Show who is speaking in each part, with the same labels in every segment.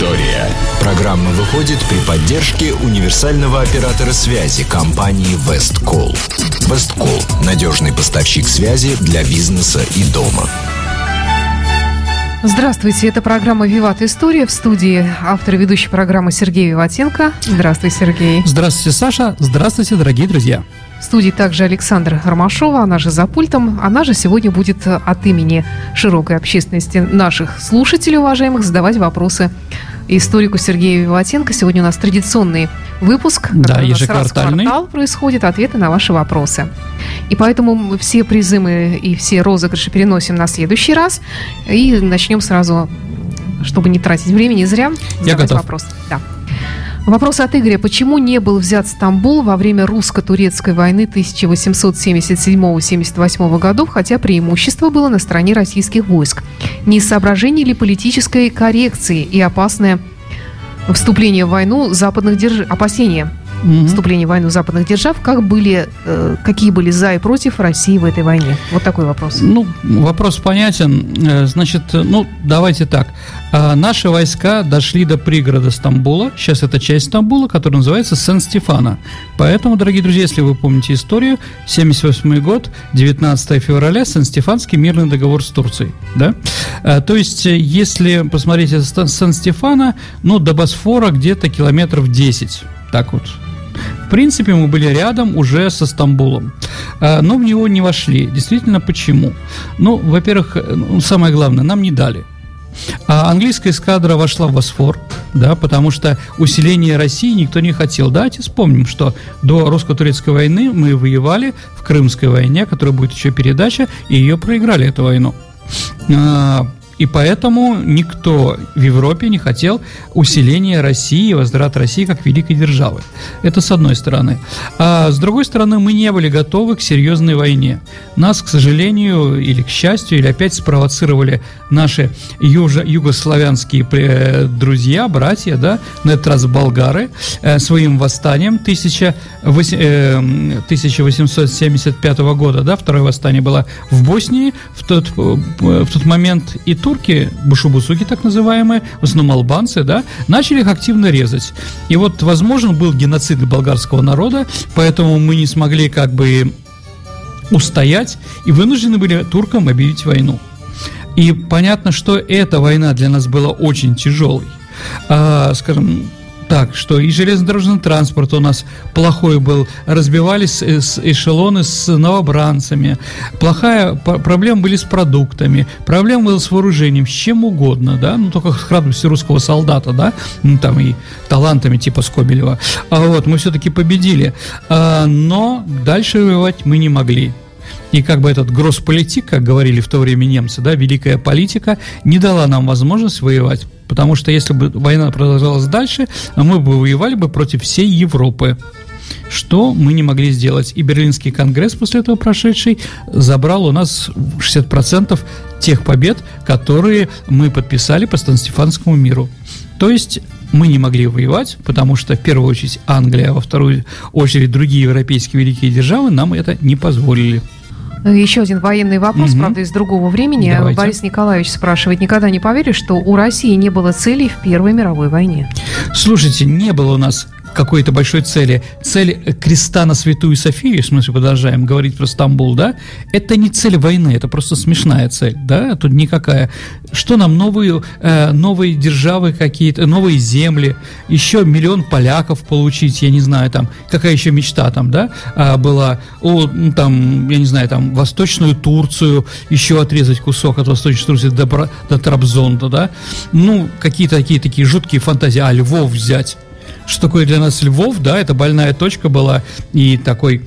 Speaker 1: история». Программа выходит при поддержке универсального оператора связи компании «Весткол». «Весткол» – надежный поставщик связи для бизнеса и дома.
Speaker 2: Здравствуйте, это программа «Виват История». В студии автор и ведущий программы Сергей Виватенко. Здравствуй, Сергей.
Speaker 3: Здравствуйте, Саша. Здравствуйте, дорогие друзья.
Speaker 2: В студии также Александр Ромашова, она же за пультом. Она же сегодня будет от имени широкой общественности наших слушателей, уважаемых, задавать вопросы историку Сергею Виватенко. Сегодня у нас традиционный выпуск.
Speaker 3: Да, ежеквартальный.
Speaker 2: Раз в происходит, ответы на ваши вопросы. И поэтому все призы мы и все розыгрыши переносим на следующий раз. И начнем сразу, чтобы не тратить времени зря.
Speaker 3: Я готов.
Speaker 2: вопрос. Да. Вопрос от Игоря. Почему не был взят Стамбул во время русско-турецкой войны 1877-78 годов, хотя преимущество было на стороне российских войск? Не из соображений ли политической коррекции и опасное вступление в войну западных держав... опасения угу. вступления в войну западных держав, как были, э, какие были за и против России в этой войне? Вот такой вопрос.
Speaker 3: Ну, вопрос понятен. Э, значит, ну, давайте так. А, наши войска дошли до пригорода Стамбула. Сейчас это часть Стамбула, которая называется Сен-Стефана. Поэтому, дорогие друзья, если вы помните историю, 78 год, 19 февраля, Сен-Стефанский мирный договор с Турцией. Да? А, то есть, если посмотреть Сен-Стефана, ну, до Босфора где-то километров 10. Так вот, принципе, мы были рядом уже со Стамбулом, а, но в него не вошли. Действительно, почему? Ну, во-первых, ну, самое главное, нам не дали. А английская эскадра вошла в Босфор, да, потому что усиление России никто не хотел. Давайте вспомним, что до русско-турецкой войны мы воевали в Крымской войне, которая будет еще передача, и ее проиграли, эту войну. И поэтому никто в Европе не хотел усиления России, возврат России как великой державы. Это с одной стороны. А с другой стороны, мы не были готовы к серьезной войне. Нас, к сожалению, или к счастью, или опять спровоцировали наши южо- югославянские э, друзья, братья, да, на этот раз болгары, э, своим восстанием 1875 э, года, да, второе восстание было в Боснии в тот, в тот момент, и тут турки, башубусуки так называемые, в основном албанцы, да, начали их активно резать. И вот, возможно, был геноцид болгарского народа, поэтому мы не смогли как бы устоять и вынуждены были туркам объявить войну. И понятно, что эта война для нас была очень тяжелой. А, скажем, так, что и железнодорожный транспорт у нас плохой был, разбивались эшелоны с новобранцами, плохая проблема были с продуктами, проблема была с вооружением, с чем угодно, да, ну только с храбростью русского солдата, да, ну там и талантами типа Скобелева. А вот мы все-таки победили, а, но дальше воевать мы не могли. И как бы этот гроссполитик, как говорили в то время немцы, да, великая политика, не дала нам возможность воевать. Потому что если бы война продолжалась дальше, мы бы воевали бы против всей Европы. Что мы не могли сделать. И Берлинский конгресс после этого прошедший забрал у нас 60% тех побед, которые мы подписали по Сан-Стефанскому миру. То есть мы не могли воевать, потому что в первую очередь Англия, а во вторую очередь другие европейские великие державы нам это не позволили.
Speaker 2: Еще один военный вопрос, угу. правда, из другого времени. Давайте. Борис Николаевич спрашивает, никогда не поверишь, что у России не было целей в Первой мировой войне?
Speaker 3: Слушайте, не было у нас какой-то большой цели. Цель креста на Святую Софию, в смысле продолжаем говорить про Стамбул, да, это не цель войны, это просто смешная цель, да, тут никакая. Что нам новые, э, новые державы какие-то, новые земли, еще миллион поляков получить, я не знаю, там, какая еще мечта там, да, а, была, о, там, я не знаю, там, Восточную Турцию, еще отрезать кусок от Восточной Турции до, до Трабзонта, да, ну, какие-то такие, такие жуткие фантазии, а Львов взять, что такое для нас Львов, да, это больная точка была и такой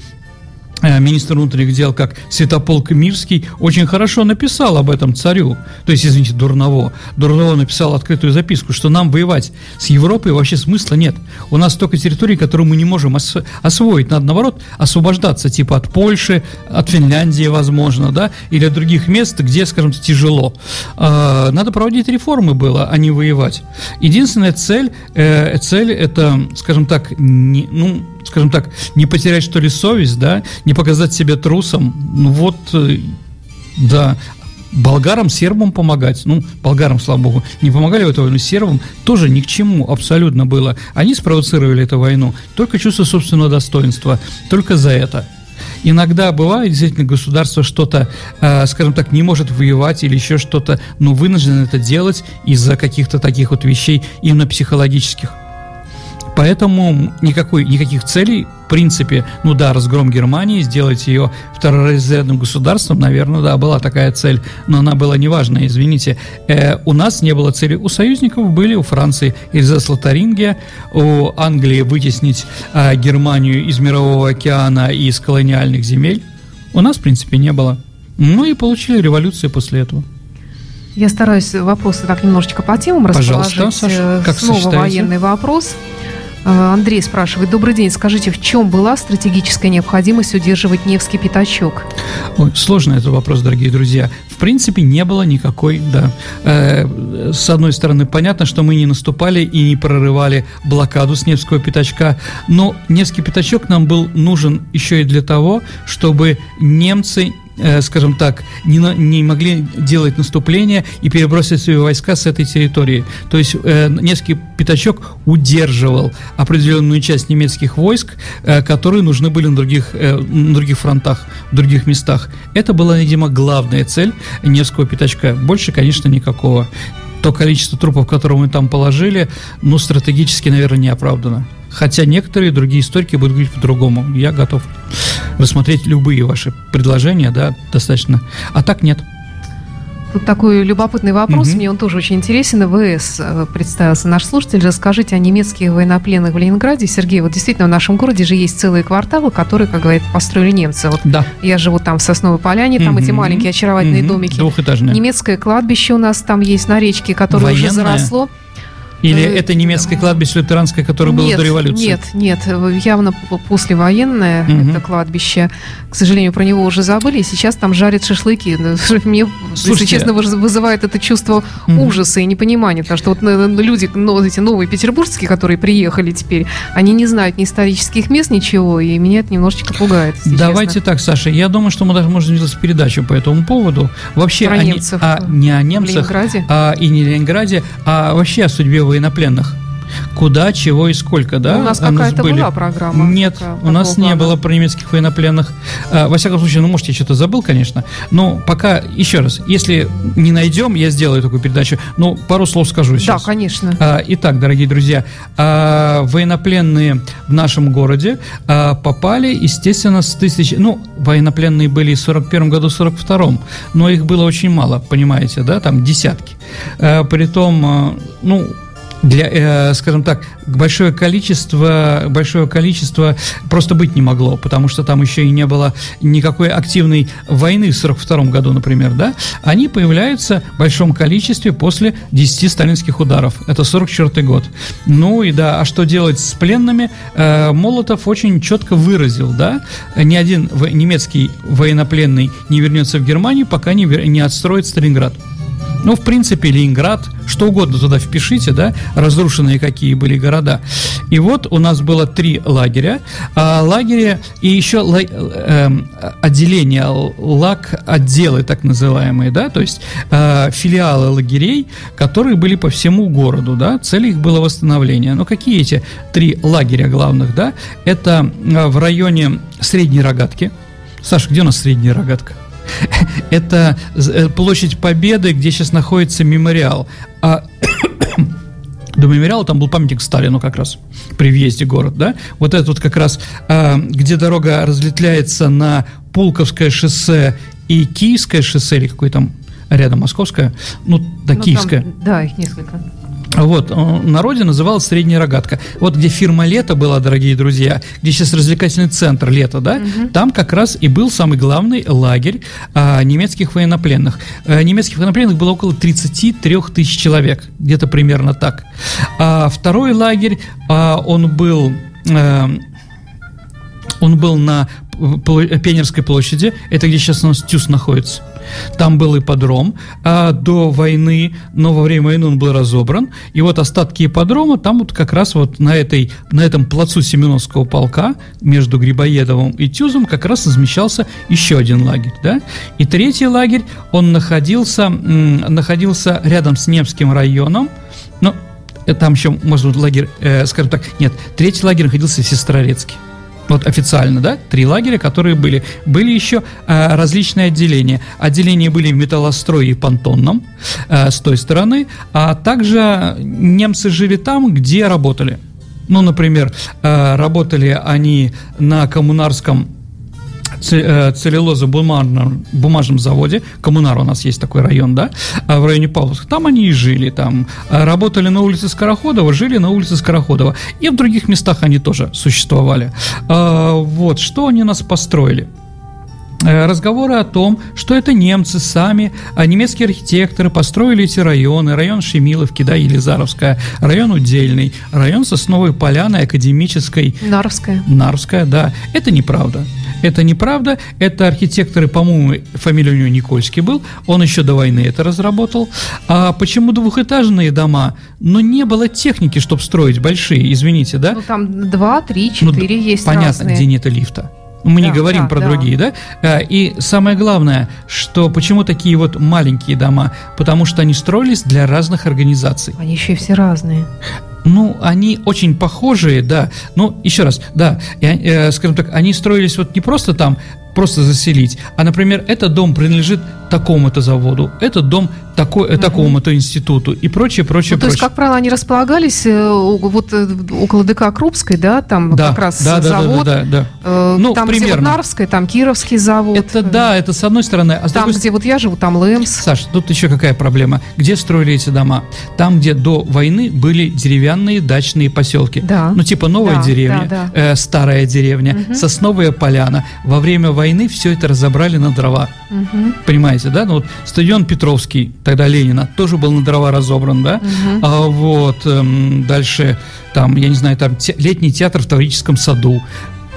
Speaker 3: министр внутренних дел, как Святополк Мирский, очень хорошо написал об этом царю, то есть, извините, Дурново. Дурново написал открытую записку, что нам воевать с Европой вообще смысла нет. У нас только территории, которые мы не можем ос- освоить. Надо, наоборот, освобождаться, типа от Польши, от Финляндии, возможно, да, или от других мест, где, скажем, тяжело. А, надо проводить реформы было, а не воевать. Единственная цель, э, цель это, скажем так, не, ну, скажем так, не потерять, что ли, совесть, да, не показать себя трусом, ну вот, э, да. болгарам, сербам помогать. Ну, болгарам, слава богу, не помогали в эту войну, сербам тоже ни к чему абсолютно было. Они спровоцировали эту войну. Только чувство собственного достоинства. Только за это. Иногда бывает, действительно, государство что-то, э, скажем так, не может воевать или еще что-то, но вынуждено это делать из-за каких-то таких вот вещей именно психологических. Поэтому никакой, никаких целей, в принципе, ну да, разгром Германии, сделать ее второразрядным государством, наверное, да, была такая цель, но она была неважная, извините. Э, у нас не было цели, у союзников были, у Франции Эльзас Лотарингия, у Англии вытеснить э, Германию из Мирового океана и из колониальных земель. У нас, в принципе, не было. Ну и получили революцию после этого.
Speaker 2: Я стараюсь вопросы так немножечко по темам
Speaker 3: Пожалуйста, расположить. Саша,
Speaker 2: как Снова военный вопрос. Э, Андрей спрашивает, добрый день, скажите, в чем была стратегическая необходимость удерживать Невский пятачок?
Speaker 3: Ой, сложный этот вопрос, дорогие друзья. В принципе, не было никакой, да. Э, с одной стороны, понятно, что мы не наступали и не прорывали блокаду с Невского пятачка, но Невский пятачок нам был нужен еще и для того, чтобы немцы Э, скажем так, не, не могли делать наступление и перебросить свои войска с этой территории. То есть э, Невский пятачок удерживал определенную часть немецких войск, э, которые нужны были на других, э, на других фронтах, в других местах. Это была, видимо, главная цель Невского пятачка. Больше, конечно, никакого. То количество трупов, которые мы там положили, ну, стратегически, наверное, не оправдано. Хотя некоторые другие историки будут говорить по-другому. Я готов рассмотреть любые ваши предложения, да, достаточно. А так нет.
Speaker 2: Тут такой любопытный вопрос, угу. мне он тоже очень интересен. ВС э, представился наш слушатель. Расскажите о немецких военнопленных в Ленинграде. Сергей, вот действительно в нашем городе же есть целые кварталы, которые, как говорят, построили немцы. Вот
Speaker 3: да.
Speaker 2: Я живу там в Сосновой Поляне, там угу. эти маленькие очаровательные угу. домики.
Speaker 3: Двухэтажные.
Speaker 2: Немецкое кладбище у нас там есть на речке, которое Военное? уже заросло.
Speaker 3: Или э, это немецкое кладбище лютеранское, которое нет, было до революции?
Speaker 2: Нет, нет, явно послевоенное угу. это кладбище. К сожалению, про него уже забыли, и сейчас там жарят шашлыки. Мне, Слушайте, если честно, вызывает это чувство угу. ужаса и непонимания, потому что вот э, люди, ну, эти новые петербургские, которые приехали теперь, они не знают ни исторических мест, ничего, и меня это немножечко пугает.
Speaker 3: Давайте честно. так, Саша, я думаю, что мы даже можем сделать передачу по этому поводу. Вообще,
Speaker 2: про немцев.
Speaker 3: А, не о немцах, а, и не Ленинграде, а вообще о судьбе военнопленных. Куда, чего и сколько, да?
Speaker 2: У нас какая-то была программа.
Speaker 3: Нет, такая, у нас не было про немецких военнопленных. А, во всяком случае, ну, может, я что-то забыл, конечно. Но пока, еще раз, если не найдем, я сделаю такую передачу. Ну, пару слов скажу сейчас.
Speaker 2: Да, конечно.
Speaker 3: А, итак, дорогие друзья, а, военнопленные в нашем городе а, попали, естественно, с тысяч... Ну, военнопленные были в 41 году, в 42 но их было очень мало, понимаете, да, там десятки. А, притом, а, ну, для, э, скажем так, большое количество, большое количество просто быть не могло, потому что там еще и не было никакой активной войны в 42 году, например, да, они появляются в большом количестве после 10 сталинских ударов. Это 44 год. Ну и да, а что делать с пленными? Э, Молотов очень четко выразил, да, ни один немецкий военнопленный не вернется в Германию, пока не, не отстроит Сталинград. Ну, в принципе, Ленинград, что угодно туда впишите, да, разрушенные какие были города. И вот у нас было три лагеря. А, лагеря и еще ла, э, отделения, лаг отделы так называемые, да, то есть э, филиалы лагерей, которые были по всему городу, да, цель их было восстановление. Но какие эти три лагеря главных, да? Это э, в районе Средней Рогатки. Саша, где у нас Средняя Рогатка? Это э, площадь Победы, где сейчас находится мемориал. А до мемориала там был памятник Сталину как раз при въезде в город, да? Вот это вот как раз, а, где дорога разветвляется на Пулковское шоссе и Киевское шоссе, или какое там рядом Московское, ну, да, ну, Киевское. Там,
Speaker 2: да, их несколько.
Speaker 3: Вот, э, на народе называлась Средняя Рогатка. Вот где фирма «Лето» была, дорогие друзья, где сейчас развлекательный центр «Лето», да, угу. там как раз и был самый главный лагерь а, немецких военнопленных. А, немецких военнопленных было около 33 тысяч человек, где-то примерно так. А второй лагерь, а, он был... А, он был на Пионерской площади, это где сейчас у нас ТЮС находится. Там был ипподром а до войны, но во время войны он был разобран. И вот остатки ипподрома, там вот как раз вот на, этой, на этом плацу Семеновского полка между Грибоедовым и Тюзом как раз размещался еще один лагерь. Да? И третий лагерь, он находился, находился рядом с Невским районом, ну, э, там еще, может быть, лагерь, э, скажем так, нет, третий лагерь находился в Сестрорецке вот официально, да, три лагеря, которые были. Были еще э, различные отделения. Отделения были в металлострое и понтонном э, с той стороны, а также немцы жили там, где работали. Ну, например, э, работали они на коммунарском целлюлозо-бумажном бумажном заводе, Коммунар у нас есть такой район, да, а в районе Павловска, там они и жили, там а работали на улице Скороходова, жили на улице Скороходова, и в других местах они тоже существовали. Вот, что они нас построили? Э, разговоры о том, что это немцы сами, а немецкие архитекторы построили эти районы, район Шемиловки, да, Елизаровская, район Удельный, район Сосновой Поляны, Академической.
Speaker 2: Нарвская.
Speaker 3: Нарвская, да. Это неправда. Это неправда. Это архитекторы, по-моему, фамилия у него Никольский был. Он еще до войны это разработал. А почему двухэтажные дома? Но не было техники, чтобы строить большие, извините, да?
Speaker 2: Ну, там два, три, четыре ну, есть
Speaker 3: Понятно, разные. где нет лифта. Мы да, не говорим да, про да. другие, да? А, и самое главное, что почему такие вот маленькие дома? Потому что они строились для разных организаций.
Speaker 2: Они еще и все разные.
Speaker 3: Ну, они очень похожие, да. Ну, еще раз, да, я, э, скажем так, они строились вот не просто там просто заселить. А, например, этот дом принадлежит такому-то заводу, этот дом такой, угу. такому-то институту и прочее, прочее,
Speaker 2: ну, То
Speaker 3: прочее. есть,
Speaker 2: как правило, они располагались э, вот э, около ДК Крупской, да, там да, как раз да, завод.
Speaker 3: Да, да, да, да.
Speaker 2: Ну, там, примерно. Нарвская, там Кировский завод.
Speaker 3: Это да, это с одной стороны. А
Speaker 2: с там,
Speaker 3: другой...
Speaker 2: где вот я живу, там Лэмс.
Speaker 3: Саш, тут еще какая проблема? Где строили эти дома? Там, где до войны были деревянные дачные поселки. Да. Ну, типа новая да, деревня, да, да. Э, старая деревня, угу. сосновая поляна. Во время войны все это разобрали на дрова. Угу. Понимаете, да? Ну, вот стадион Петровский, тогда Ленина, тоже был на дрова разобран, да? Угу. А вот эм, дальше, там, я не знаю, там те, летний театр в Таврическом саду.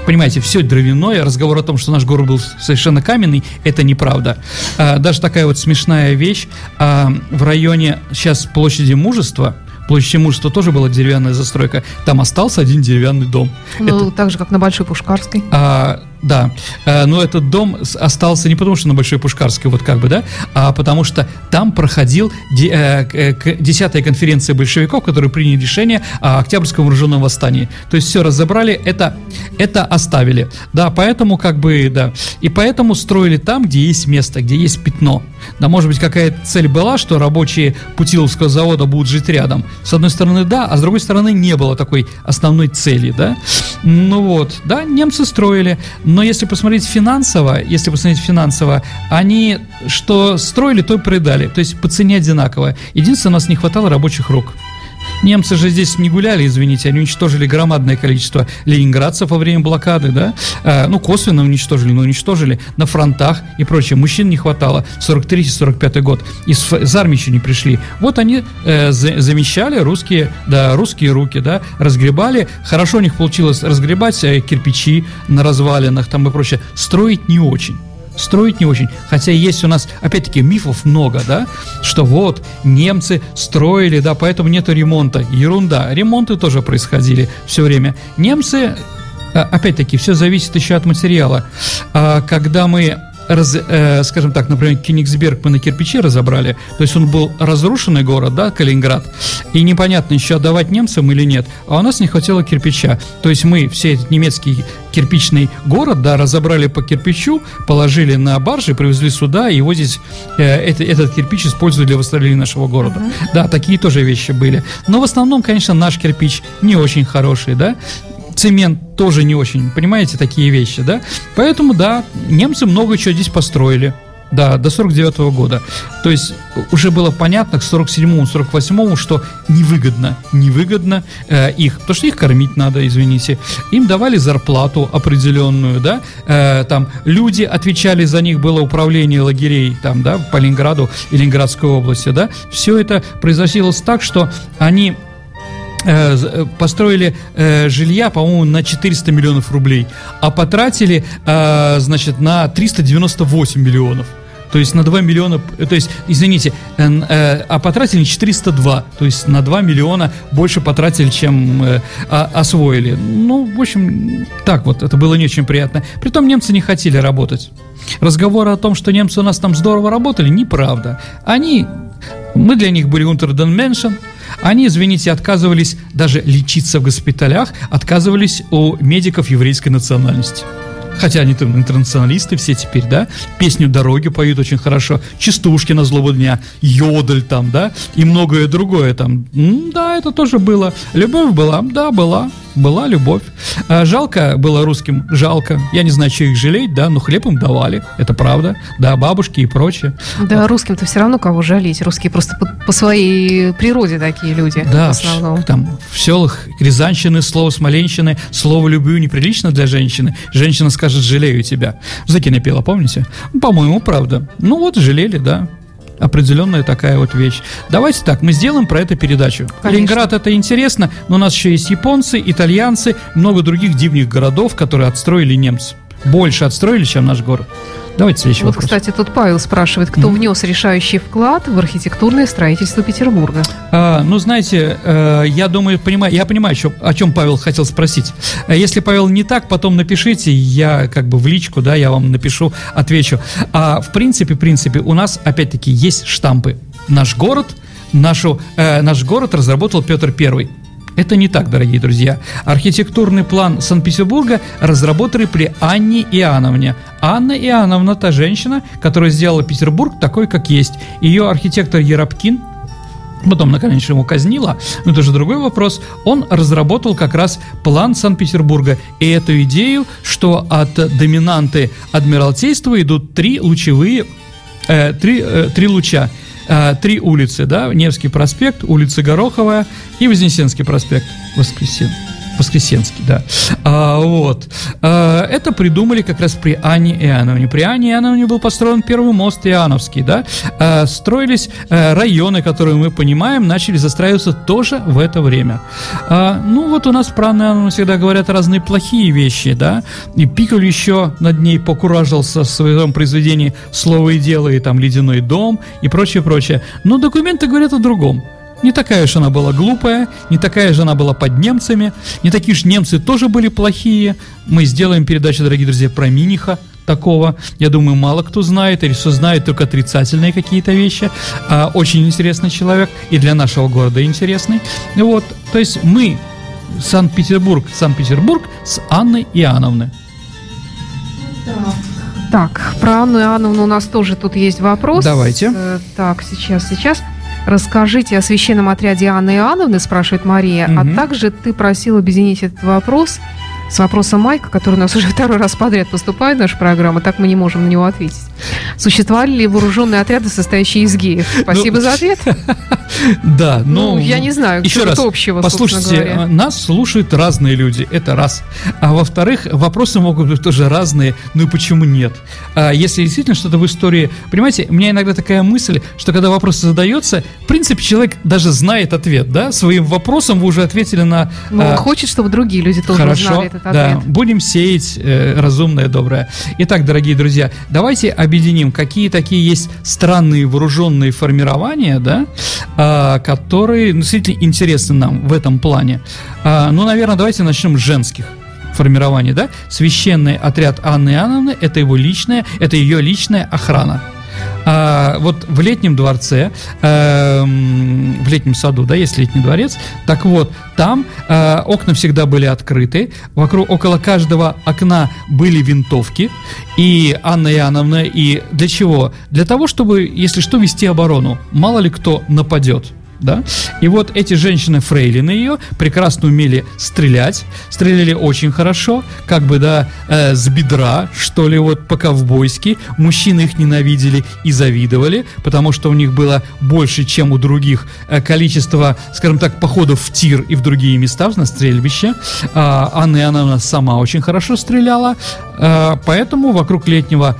Speaker 3: Понимаете, все дровяное. Разговор о том, что наш город был совершенно каменный, это неправда. А, даже такая вот смешная вещь. А, в районе сейчас площади Мужества, площади Мужества тоже была деревянная застройка. Там остался один деревянный дом.
Speaker 2: Ну, это... так же, как на Большой Пушкарской.
Speaker 3: А, да, э, но этот дом остался не потому, что на Большой Пушкарской, вот как бы, да, а потому что там проходил 10-я конференция большевиков, которые приняли решение о Октябрьском вооруженном восстании. То есть все разобрали, это, это оставили. Да, поэтому как бы, да. И поэтому строили там, где есть место, где есть пятно. Да, может быть, какая-то цель была, что рабочие Путиловского завода будут жить рядом. С одной стороны, да, а с другой стороны, не было такой основной цели, да. Ну вот, да, немцы строили. Но если посмотреть финансово, если посмотреть финансово, они что строили, то и придали. То есть по цене одинаково. Единственное, у нас не хватало рабочих рук. Немцы же здесь не гуляли, извините, они уничтожили громадное количество ленинградцев во время блокады, да, а, ну, косвенно уничтожили, но уничтожили на фронтах и прочее. Мужчин не хватало, 43-45 год, из, из армии еще не пришли. Вот они э, за, замещали русские, да, русские руки, да, разгребали, хорошо у них получилось разгребать э, кирпичи на развалинах там и прочее, строить не очень строить не очень. Хотя есть у нас, опять-таки, мифов много, да, что вот немцы строили, да, поэтому нету ремонта. Ерунда. Ремонты тоже происходили все время. Немцы, а, опять-таки, все зависит еще от материала. А, когда мы раз, э, скажем так, например, Кенигсберг мы на кирпичи разобрали, то есть он был разрушенный город, да, Калининград, и непонятно еще отдавать немцам или нет, а у нас не хватило кирпича, то есть мы все этот немецкий кирпичный город, да, разобрали по кирпичу, положили на баржи, привезли сюда, и вот здесь э, это, этот кирпич используют для восстановления нашего города. Uh-huh. Да, такие тоже вещи были. Но в основном, конечно, наш кирпич не очень хороший, да, цемент тоже не очень, понимаете, такие вещи, да? Поэтому, да, немцы много чего здесь построили. Да, до 49 -го года. То есть уже было понятно к 47-му, 48-му, что невыгодно, невыгодно э, их, потому что их кормить надо, извините. Им давали зарплату определенную, да, э, там люди отвечали за них, было управление лагерей, там, да, по Ленинграду и Ленинградской области, да. Все это произошло так, что они Э, э, построили э, жилья, по-моему, на 400 миллионов рублей, а потратили, значит, на 398 миллионов. То есть на 2 миллиона, то есть, извините, а потратили 402, то есть на 2 миллиона больше потратили, чем а, освоили. Ну, в общем, так вот, это было не очень приятно. Притом немцы не хотели работать. Разговоры о том, что немцы у нас там здорово работали, неправда. Они, мы для них были Унтерден Меншен, они, извините, отказывались даже лечиться в госпиталях, отказывались у медиков еврейской национальности. Хотя они там интернационалисты все теперь, да, песню «Дороги» поют очень хорошо, частушки на злобу дня, йодль там, да, и многое другое там. М, да, это тоже было. Любовь была, да, была была любовь. А, жалко было русским, жалко. Я не знаю, что их жалеть, да, но хлеб им давали, это правда. Да, бабушки и прочее.
Speaker 2: Да, русским-то все равно кого жалеть. Русские просто по, по своей природе такие люди.
Speaker 3: Да, в основном. там в селах Рязанщины, слово Смоленщины, слово «люблю» неприлично для женщины. Женщина скажет «жалею тебя». Закине пела, помните? По-моему, правда. Ну вот, жалели, да определенная такая вот вещь. Давайте так, мы сделаем про это передачу. Конечно. Ленинград это интересно, но у нас еще есть японцы, итальянцы, много других дивных городов, которые отстроили немцы. Больше отстроили, чем наш город. Давайте следующий
Speaker 2: вот,
Speaker 3: вопрос.
Speaker 2: кстати, тут Павел спрашивает, кто mm-hmm. внес решающий вклад в архитектурное строительство Петербурга?
Speaker 3: А, ну, знаете, э, я думаю, понимаю, я понимаю, о чем Павел хотел спросить. Э, если Павел не так, потом напишите, я как бы в личку, да, я вам напишу, отвечу. А в принципе, в принципе, у нас опять-таки есть штампы. Наш город, нашу, э, наш город разработал Петр Первый. Это не так, дорогие друзья. Архитектурный план Санкт-Петербурга разработали при Анне Иоанновне. Анна Иоанновна – та женщина, которая сделала Петербург такой, как есть. Ее архитектор Еропкин Потом, наконец, его казнила, но это же другой вопрос. Он разработал как раз план Санкт-Петербурга и эту идею, что от доминанты Адмиралтейства идут три лучевые, э, три, э, три луча – э, три улицы, да, Невский проспект, улица Гороховая и Вознесенский проспект, Воскресен. Воскресенский, да. А, вот. А, это придумали как раз при Анне Иоанновне. При Анне Иоанновне был построен первый мост Иоанновский, да. А, строились а, районы, которые мы понимаем, начали застраиваться тоже в это время. А, ну, вот у нас про Анну Иоанновну всегда говорят разные плохие вещи, да. И Пикуль еще над ней покуражился в своем произведении «Слово и дело» и там «Ледяной дом» и прочее, прочее. Но документы говорят о другом. Не такая же она была глупая, не такая же она была под немцами, не такие же немцы тоже были плохие. Мы сделаем передачу, дорогие друзья, про Миниха такого. Я думаю, мало кто знает, или что знает только отрицательные какие-то вещи. А, очень интересный человек, и для нашего города интересный. Вот, то есть мы, Санкт-Петербург, Санкт-Петербург с Анной Иоанновной.
Speaker 2: Так, про Анну Иоанновну у нас тоже тут есть вопрос.
Speaker 3: Давайте.
Speaker 2: Э, так, сейчас, сейчас. Расскажите о священном отряде Анны Иоанновны, спрашивает Мария. Угу. А также ты просил объединить этот вопрос с вопросом Майка, который у нас уже второй раз подряд поступает в нашу программу, так мы не можем на него ответить. Существовали ли вооруженные отряды, состоящие из геев? Спасибо ну, за ответ.
Speaker 3: Да, но...
Speaker 2: Ну, я не знаю,
Speaker 3: еще раз, общего, послушайте, нас слушают разные люди, это раз. А во-вторых, вопросы могут быть тоже разные, ну и почему нет? А если действительно что-то в истории... Понимаете, у меня иногда такая мысль, что когда вопрос задается, в принципе, человек даже знает ответ, да? Своим вопросом вы уже ответили на...
Speaker 2: Ну, он а... хочет, чтобы другие люди тоже
Speaker 3: Хорошо,
Speaker 2: узнали этот ответ.
Speaker 3: Да, будем сеять э, разумное, доброе. Итак, дорогие друзья, давайте объединим, какие такие есть странные вооруженные формирования, да, а, которые действительно интересны нам в этом плане. А, ну, наверное, давайте начнем с женских формирований, да. Священный отряд Анны Иоанновны – это его личная, это ее личная охрана. А, вот в летнем дворце, э, в летнем саду, да, есть летний дворец, так вот, там э, окна всегда были открыты, вокруг, около каждого окна были винтовки, и Анна Иоанновна, и для чего? Для того, чтобы, если что, вести оборону, мало ли кто нападет да, и вот эти женщины фрейлины ее прекрасно умели стрелять, стреляли очень хорошо, как бы, да, э, с бедра, что ли, вот по-ковбойски, мужчины их ненавидели и завидовали, потому что у них было больше, чем у других, э, количество, скажем так, походов в тир и в другие места, на стрельбище, а Анна Иоанновна сама очень хорошо стреляла, э, поэтому вокруг летнего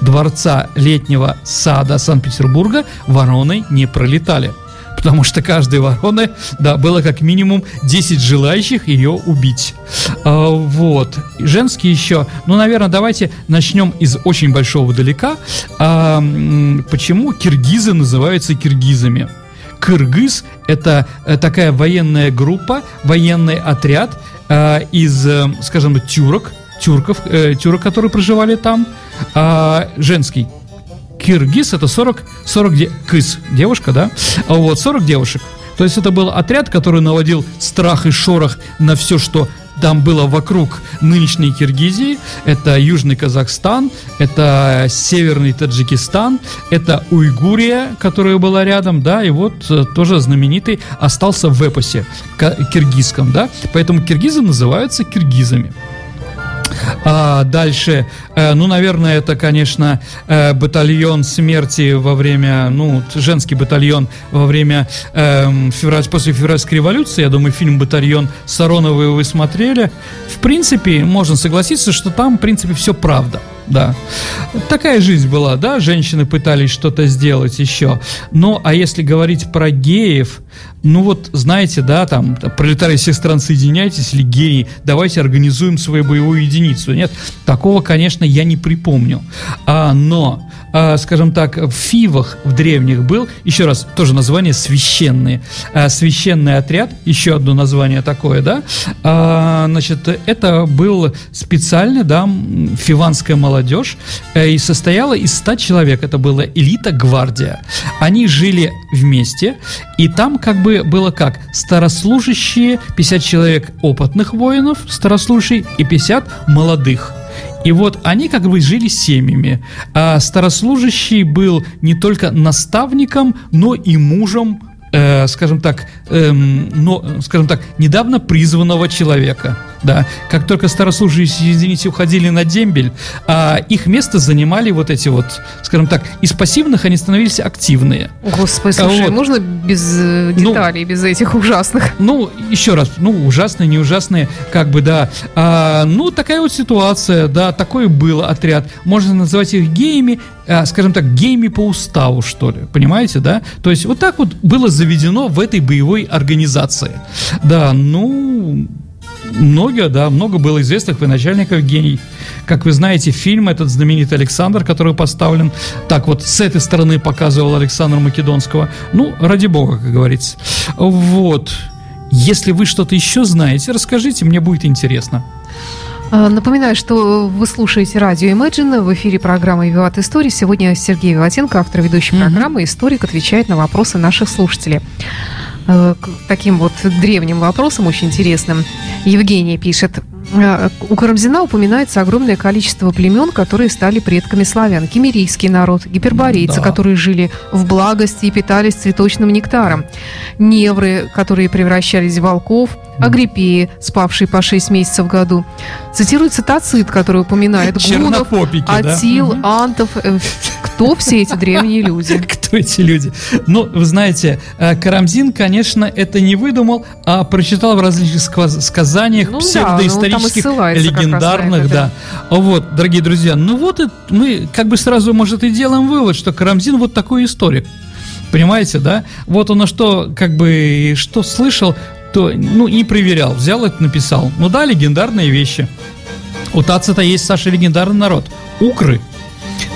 Speaker 3: дворца летнего сада Санкт-Петербурга вороны не пролетали. Потому что каждой вороны, да, было как минимум 10 желающих ее убить. А, вот. Женские еще, ну, наверное, давайте начнем из очень большого далека. А, почему киргизы называются киргизами? Кыргыз – это э, такая военная группа, военный отряд э, из, э, скажем, тюрок, тюрков, э, тюрок, которые проживали там, э, женский. Киргиз это 40, 40 де, кыс, девушка, да? А вот, 40 девушек. То есть это был отряд, который наводил страх и шорох на все, что там было вокруг нынешней Киргизии. Это Южный Казахстан, это Северный Таджикистан, это Уйгурия, которая была рядом, да, и вот э, тоже знаменитый остался в эпосе киргизском, да. Поэтому киргизы называются киргизами. А дальше, э, ну, наверное, это, конечно, э, батальон смерти во время, ну, женский батальон во время э, февраль, после февральской революции. Я думаю, фильм «Батальон» Сароновой вы смотрели. В принципе, можно согласиться, что там, в принципе, все правда да. Такая жизнь была, да, женщины пытались что-то сделать еще. Но, а если говорить про геев, ну вот, знаете, да, там, пролетарии всех стран соединяйтесь, или геи, давайте организуем свою боевую единицу. Нет, такого, конечно, я не припомню. А, но а, скажем так, в Фивах в древних был, еще раз, тоже название священные, а, священный отряд, еще одно название такое, да, а, значит, это был специальный, да, фиванская молодежь, э, и состояла из 100 человек, это была элита гвардия. Они жили вместе, и там как бы было как, старослужащие, 50 человек опытных воинов, старослужащие, и 50 молодых. И вот они как бы жили семьями. А старослужащий был не только наставником, но и мужем э, скажем так, эм, но, скажем так, недавно призванного человека. Да, как только старослужащие единицы уходили на дембель, а их место занимали вот эти вот, скажем так, из пассивных они становились активные.
Speaker 2: Господи, слушай, вот. можно без э, ну, деталей, ну, без этих ужасных?
Speaker 3: Ну, еще раз, ну, ужасные, не ужасные, как бы, да. А, ну, такая вот ситуация, да, такой был отряд. Можно называть их геями, а, скажем так, геями по уставу, что ли, понимаете, да? То есть вот так вот было заведено в этой боевой организации. Да, ну, много, да, много было известных военачальников гений. Как вы знаете, фильм этот знаменитый Александр, который поставлен, так вот с этой стороны показывал Александра Македонского. Ну, ради бога, как говорится. Вот. Если вы что-то еще знаете, расскажите, мне будет интересно.
Speaker 2: А, напоминаю, что вы слушаете радио Imagine. В эфире программы «Виват Истории». Сегодня Сергей Виватенко, автор ведущей mm-hmm. программы, историк, отвечает на вопросы наших слушателей. Э, к таким вот древним вопросам, очень интересным. Евгения пишет. Э, у Карамзина упоминается огромное количество племен, которые стали предками славян. Кемерийский народ, гиперборейцы, да. которые жили в благости и питались цветочным нектаром. Невры, которые превращались в волков. Агриппеи, спавшие по 6 месяцев в году. Цитируется Тацит, который упоминает гунов, Атил, да? Антов. Э, кто все эти древние люди?
Speaker 3: Кто эти люди? Ну, вы знаете, Карамзин, конечно, это не выдумал, а прочитал в различных сказаниях ну, псевдоисторических исторических, легендарных, да. Вот, дорогие друзья, ну вот и мы как бы сразу, может, и делаем вывод, что Карамзин вот такой историк. Понимаете, да? Вот он на что, как бы, что слышал, то, ну, и проверял. Взял это, написал. Ну да, легендарные вещи. У Тацита есть, Саша, легендарный народ. Укры.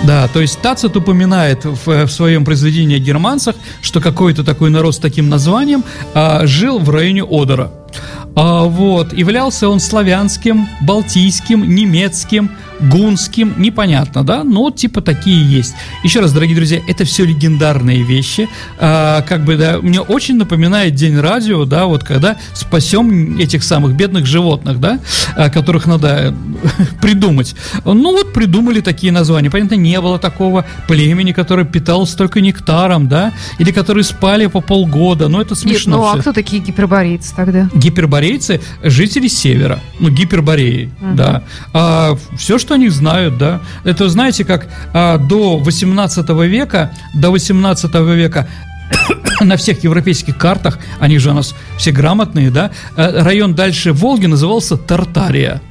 Speaker 3: Да, то есть Тацит упоминает в, в своем произведении о германцах, что какой-то такой народ с таким названием а, жил в районе Одера. А, вот, являлся он славянским, балтийским, немецким, гунским, непонятно, да, но типа такие есть. Еще раз, дорогие друзья, это все легендарные вещи, а, как бы, да, мне очень напоминает День радио, да, вот когда спасем этих самых бедных животных, да, а, которых надо придумать. Ну вот придумали такие названия, понятно, не было такого племени, которое питалось только нектаром, да, или которые спали по полгода, ну это смешно. Нет,
Speaker 2: ну а кто такие гиперборейцы тогда?
Speaker 3: Гиперборейцы, жители севера, ну гипербореи, угу. да. А, все, что что они знают, да. Это, знаете, как а, до 18 века, до 18 века на всех европейских картах, они же у нас все грамотные, да, э, район дальше Волги назывался Тартария,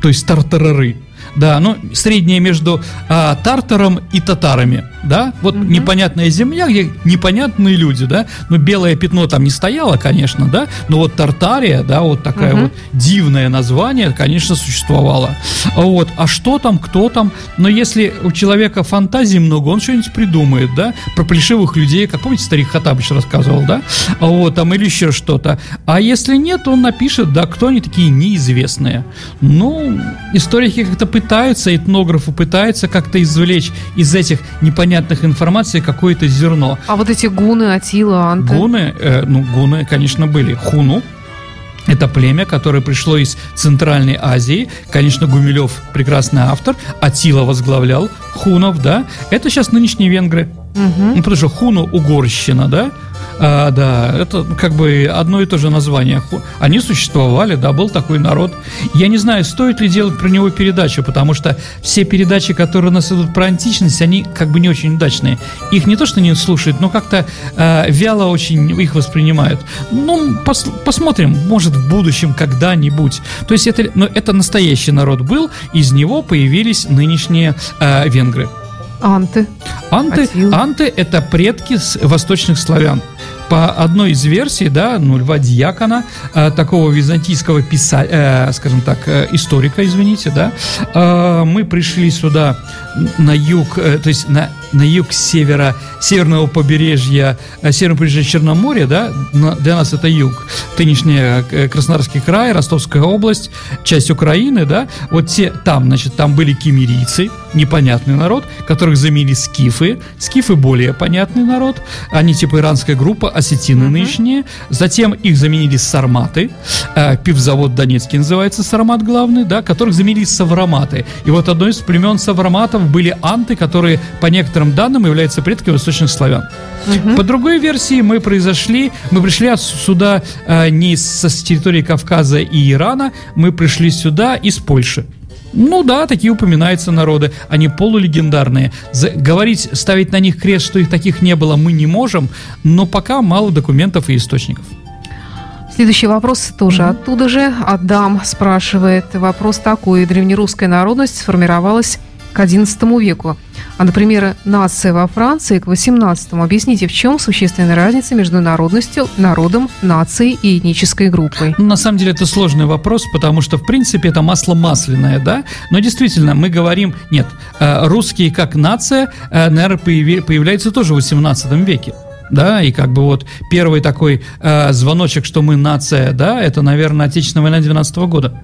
Speaker 3: то есть Тартарары. Да, ну, среднее между а, тартаром и татарами, да, вот угу. непонятная земля, где непонятные люди, да, но белое пятно там не стояло, конечно, да, но вот Тартария, да, вот такая угу. вот дивное название, конечно, существовало. Вот, а что там, кто там, но если у человека фантазии много, он что-нибудь придумает, да, про плешивых людей, как помните, старик Хатабыч рассказывал, да, вот, там или еще что-то. А если нет, он напишет, да, кто они такие неизвестные. Ну, историки как-то пытаются, этнографы пытаются как-то извлечь из этих непонятных информаций какое-то зерно.
Speaker 2: А вот эти гуны, Атила, Анты?
Speaker 3: Гуны, э, ну, гуны, конечно, были. Хуну, это племя, которое пришло из Центральной Азии. Конечно, Гумилев прекрасный автор. Атила возглавлял хунов, да. Это сейчас нынешние венгры. Угу. Ну, потому что хуну угорщина, да. А, да, это как бы одно и то же название. Они существовали, да, был такой народ. Я не знаю, стоит ли делать про него передачу, потому что все передачи, которые у нас идут про античность, они как бы не очень удачные. Их не то, что не слушают, но как-то э, вяло очень их воспринимают. Ну, пос посмотрим, может, в будущем когда-нибудь. То есть это, ну, это настоящий народ был, из него появились нынешние э, венгры.
Speaker 2: Анты.
Speaker 3: Анты, анты – это предки восточных славян по одной из версий, да, ну, Льва Дьякона, э, такого византийского писателя, э, скажем так, э, историка, извините, да, э, мы пришли сюда на юг, э, то есть на, на юг севера, северного побережья, э, северного побережья Черноморья, да, для нас это юг, нынешний э, Краснодарский край, Ростовская область, часть Украины, да, вот те, там, значит, там были кемерийцы, непонятный народ, которых заменили скифы, скифы более понятный народ, они типа иранская группа, осетины mm-hmm. нынешние, затем их заменили сарматы, э, пивзавод Донецкий называется сармат главный, да, которых заменили савраматы, и вот одно из племен савраматов были анты, которые, по некоторым данным, являются предками восточных славян. Угу. По другой версии мы произошли, мы пришли сюда э, не с, с территории Кавказа и Ирана, мы пришли сюда из Польши. Ну да, такие упоминаются народы, они полулегендарные. За, говорить, ставить на них крест, что их таких не было, мы не можем, но пока мало документов и источников.
Speaker 2: Следующий вопрос тоже mm-hmm. оттуда же. Адам спрашивает. Вопрос такой. Древнерусская народность сформировалась к XI веку. А, например, нация во Франции к XVIII. Объясните, в чем существенная разница между народностью, народом, нацией и этнической группой?
Speaker 3: Ну, на самом деле это сложный вопрос, потому что, в принципе, это масло масляное, да? Но действительно, мы говорим, нет, э, русские как нация, э, наверное, появляются тоже в XVIII веке да, и как бы вот первый такой э, звоночек, что мы нация, да, это, наверное, Отечественная война 12 -го года.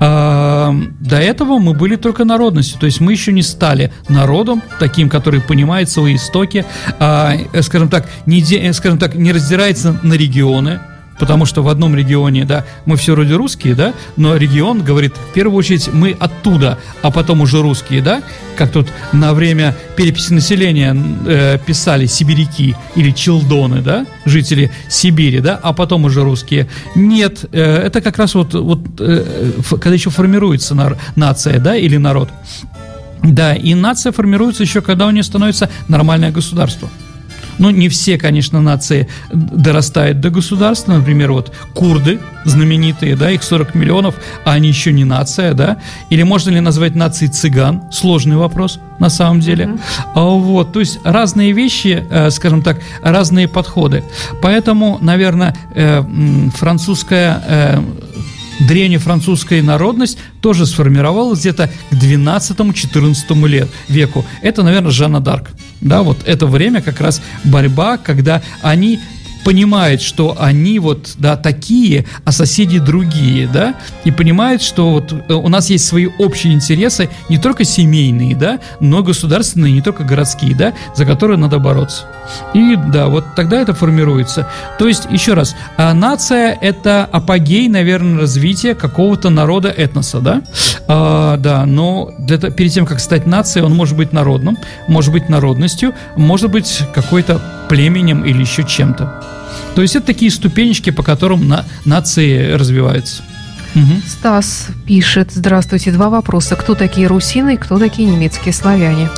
Speaker 3: А, до этого мы были только народностью, то есть мы еще не стали народом таким, который понимает свои истоки, а, скажем так, не, скажем так, не раздирается на регионы, потому что в одном регионе, да, мы все вроде русские, да, но регион говорит, в первую очередь мы оттуда, а потом уже русские, да, как тут на время переписи населения э, писали сибиряки или челдоны, да, жители Сибири, да, а потом уже русские. Нет, э, это как раз вот, вот э, когда еще формируется нар, нация, да, или народ. Да, и нация формируется еще, когда у нее становится нормальное государство. Ну, не все, конечно, нации дорастают до государства. Например, вот курды знаменитые, да, их 40 миллионов, а они еще не нация, да. Или можно ли назвать нацией цыган? Сложный вопрос на самом деле. Mm-hmm. Вот, то есть разные вещи, э, скажем так, разные подходы. Поэтому, наверное, э, французская э, древнефранцузская народность тоже сформировалась где-то к 12-14 лет, веку. Это, наверное, Жанна Дарк. Да, вот это время как раз борьба, когда они понимает, что они вот, да, такие, а соседи другие, да, и понимает, что вот э, у нас есть свои общие интересы, не только семейные, да, но государственные, не только городские, да, за которые надо бороться. И да, вот тогда это формируется. То есть, еще раз, а нация – это апогей, наверное, развития какого-то народа, этноса, да? А, да, но для, перед тем, как стать нацией, он может быть народным, может быть народностью, может быть какой-то племенем или еще чем-то. То есть это такие ступенечки, по которым на, нации развиваются.
Speaker 2: Угу. Стас пишет, здравствуйте, два вопроса. Кто такие русины и кто такие немецкие славяне?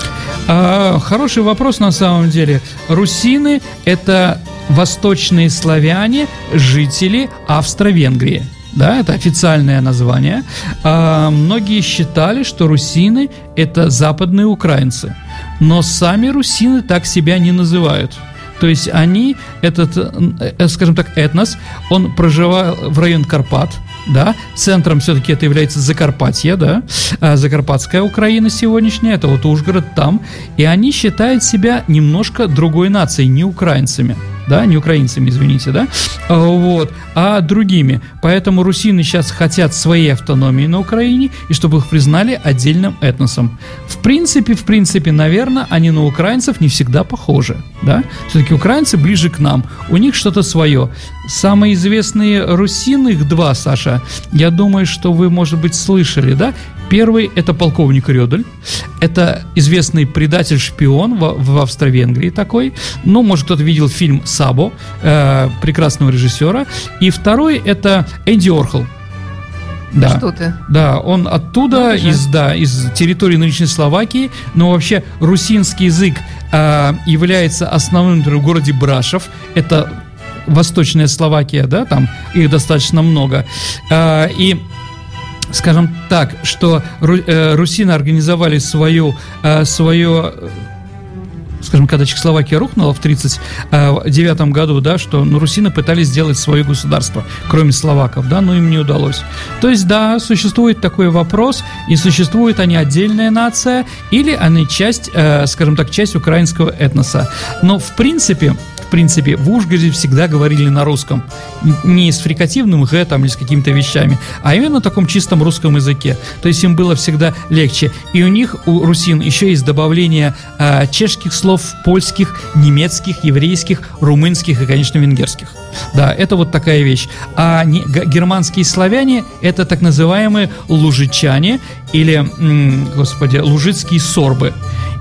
Speaker 3: А, хороший вопрос на самом деле. Русины – это восточные славяне, жители Австро-Венгрии. да, это официальное название, а, многие считали, что русины – это западные украинцы. Но сами русины так себя не называют. То есть они, этот, э, скажем так, этнос, он проживал в район Карпат, да, центром все-таки это является Закарпатье, да, а, Закарпатская Украина сегодняшняя, это вот Ужгород там, и они считают себя немножко другой нацией, не украинцами да, не украинцами, извините, да, а, вот, а другими. Поэтому русины сейчас хотят своей автономии на Украине и чтобы их признали отдельным этносом. В принципе, в принципе, наверное, они на украинцев не всегда похожи, да. Все-таки украинцы ближе к нам, у них что-то свое. Самые известные русины, их два, Саша, я думаю, что вы, может быть, слышали, да, Первый – это полковник Рёдель. Это известный предатель-шпион в, в Австро-Венгрии такой. Ну, может, кто-то видел фильм «Сабо» э, прекрасного режиссера. И второй – это Энди Орхол. Да.
Speaker 2: Что ты?
Speaker 3: Да, он оттуда, ну, из, да, из территории нынешней Словакии, но вообще русинский язык э, является основным в городе Брашев. Это Восточная Словакия, да, там их достаточно много. Э, и скажем так, что э, русины организовали свою, э, свое скажем, когда Чехословакия рухнула в 1939 э, году, да, что ну, русины пытались сделать свое государство, кроме словаков, да, но им не удалось. То есть, да, существует такой вопрос, и существует они отдельная нация, или они часть, э, скажем так, часть украинского этноса. Но, в принципе, в принципе, в Ужгороде всегда говорили на русском. Не с фрикативным г там или с какими-то вещами, а именно на таком чистом русском языке. То есть им было всегда легче. И у них, у русин, еще есть добавление э, чешских слов, польских, немецких, еврейских, румынских и, конечно, венгерских. Да, это вот такая вещь. А не, германские славяне – это так называемые лужичане или, господи, лужицкие сорбы.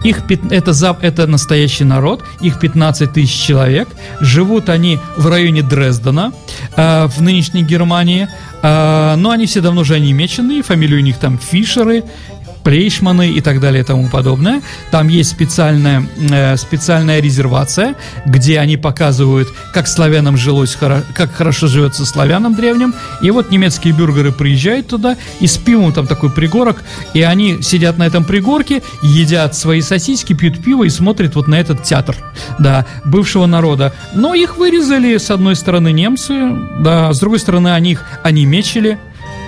Speaker 3: Их, это, это настоящий народ, их 15 тысяч человек. Живут они в районе Дрездена, э, в нынешней Германии. Э, но они все давно уже онемечены, фамилии у них там Фишеры, Плейшманы и так далее и тому подобное. Там есть специальная, э, специальная резервация, где они показывают, как славянам жилось, как хорошо живется славянам древним. И вот немецкие бюргеры приезжают туда, и с пивом там такой пригорок, и они сидят на этом пригорке, едят свои сосиски, пьют пиво и смотрят вот на этот театр, да, бывшего народа. Но их вырезали, с одной стороны, немцы, да, с другой стороны, они их онемечили,